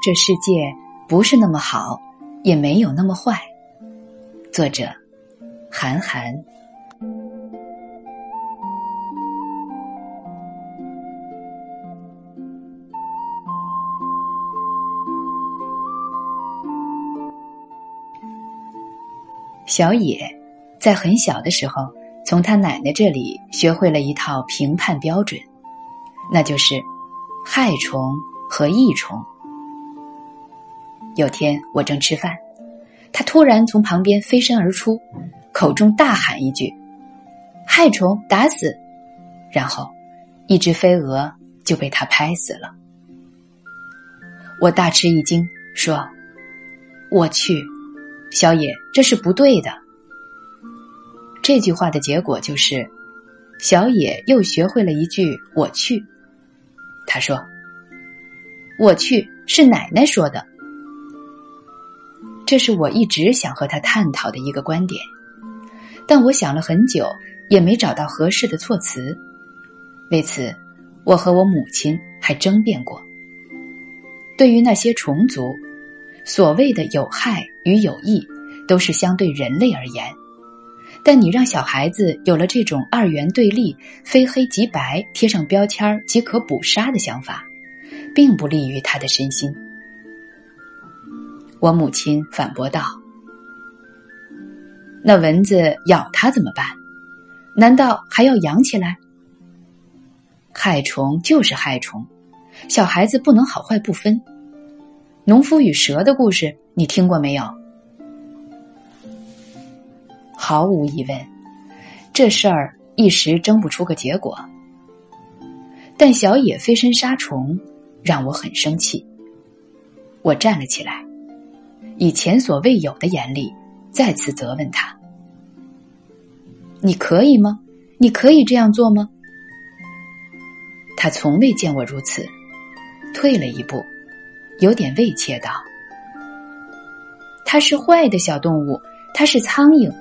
这世界不是那么好，也没有那么坏。作者：韩寒。小野在很小的时候，从他奶奶这里学会了一套评判标准，那就是害虫和益虫。有天我正吃饭，他突然从旁边飞身而出，口中大喊一句：“害虫打死！”然后，一只飞蛾就被他拍死了。我大吃一惊，说：“我去，小野，这是不对的。”这句话的结果就是，小野又学会了一句“我去”。他说：“我去是奶奶说的。”这是我一直想和他探讨的一个观点，但我想了很久也没找到合适的措辞。为此，我和我母亲还争辩过。对于那些虫族，所谓的有害与有益，都是相对人类而言。但你让小孩子有了这种二元对立、非黑即白、贴上标签即可捕杀的想法，并不利于他的身心。我母亲反驳道：“那蚊子咬它怎么办？难道还要养起来？害虫就是害虫，小孩子不能好坏不分。农夫与蛇的故事你听过没有？毫无疑问，这事儿一时争不出个结果。但小野飞身杀虫，让我很生气。我站了起来。”以前所未有的严厉，再次责问他：“你可以吗？你可以这样做吗？”他从未见我如此，退了一步，有点畏怯道：“它是坏的小动物，它是苍蝇。”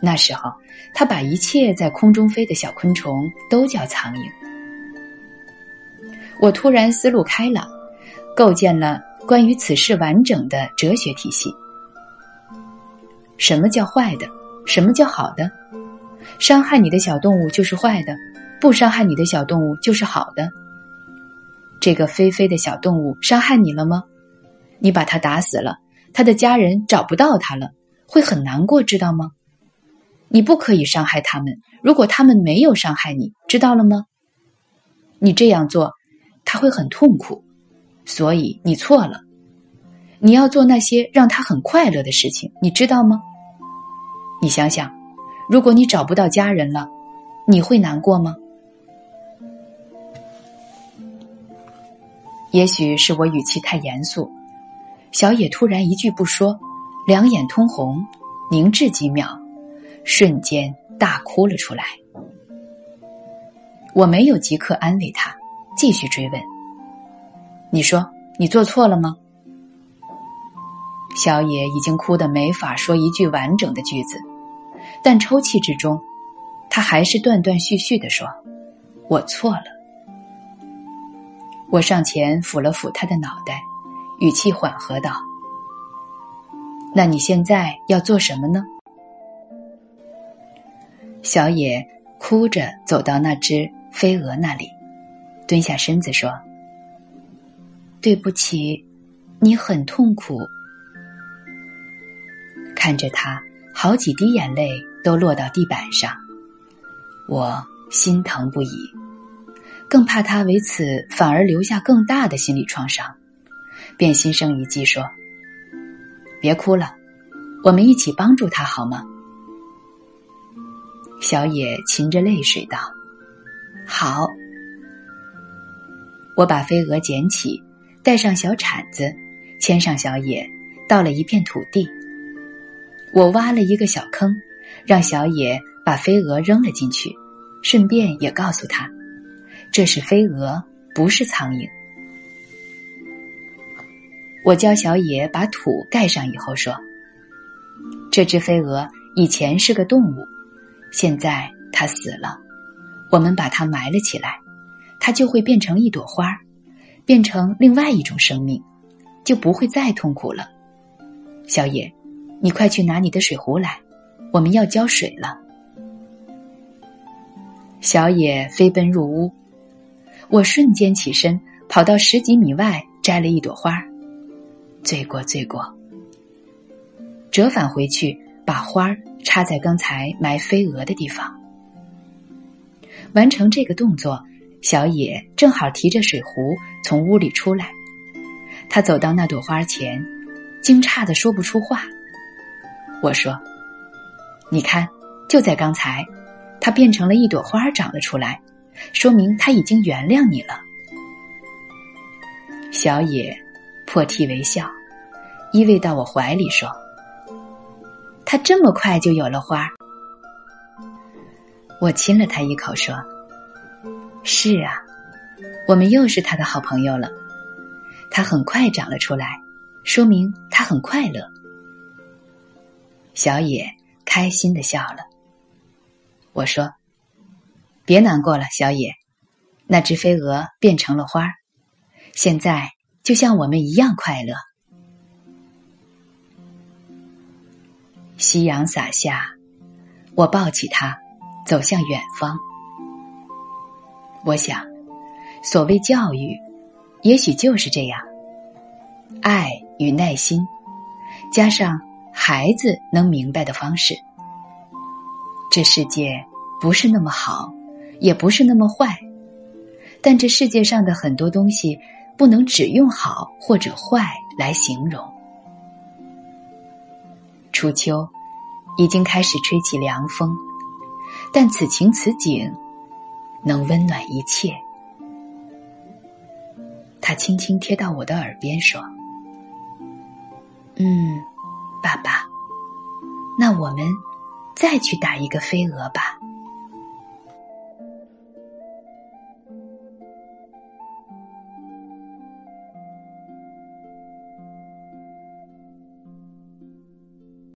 那时候，他把一切在空中飞的小昆虫都叫苍蝇。我突然思路开朗，构建了。关于此事完整的哲学体系，什么叫坏的？什么叫好的？伤害你的小动物就是坏的，不伤害你的小动物就是好的。这个菲菲的小动物伤害你了吗？你把它打死了，他的家人找不到他了，会很难过，知道吗？你不可以伤害他们，如果他们没有伤害你，知道了吗？你这样做，他会很痛苦。所以你错了，你要做那些让他很快乐的事情，你知道吗？你想想，如果你找不到家人了，你会难过吗？也许是我语气太严肃，小野突然一句不说，两眼通红，凝滞几秒，瞬间大哭了出来。我没有即刻安慰他，继续追问。你说你做错了吗？小野已经哭得没法说一句完整的句子，但抽泣之中，他还是断断续续的说：“我错了。”我上前抚了抚他的脑袋，语气缓和道：“那你现在要做什么呢？”小野哭着走到那只飞蛾那里，蹲下身子说。对不起，你很痛苦。看着他，好几滴眼泪都落到地板上，我心疼不已，更怕他为此反而留下更大的心理创伤，便心生一计说：“别哭了，我们一起帮助他好吗？”小野噙着泪水道：“好。”我把飞蛾捡起。带上小铲子，牵上小野，到了一片土地。我挖了一个小坑，让小野把飞蛾扔了进去，顺便也告诉他，这是飞蛾，不是苍蝇。我教小野把土盖上以后说：“这只飞蛾以前是个动物，现在它死了，我们把它埋了起来，它就会变成一朵花变成另外一种生命，就不会再痛苦了。小野，你快去拿你的水壶来，我们要浇水了。小野飞奔入屋，我瞬间起身，跑到十几米外摘了一朵花罪过罪过。折返回去，把花插在刚才埋飞蛾的地方。完成这个动作，小野正好提着水壶从屋里出来，他走到那朵花前。惊诧的说不出话。我说：“你看，就在刚才，它变成了一朵花长了出来，说明它已经原谅你了。”小野破涕为笑，依偎到我怀里说：“它这么快就有了花。”我亲了他一口说：“是啊，我们又是他的好朋友了。它很快长了出来。”说明他很快乐。小野开心的笑了。我说：“别难过了，小野，那只飞蛾变成了花，现在就像我们一样快乐。”夕阳洒下，我抱起它，走向远方。我想，所谓教育，也许就是这样。爱与耐心，加上孩子能明白的方式，这世界不是那么好，也不是那么坏，但这世界上的很多东西不能只用好或者坏来形容。初秋已经开始吹起凉风，但此情此景能温暖一切。他轻轻贴到我的耳边说。嗯，爸爸，那我们再去打一个飞蛾吧。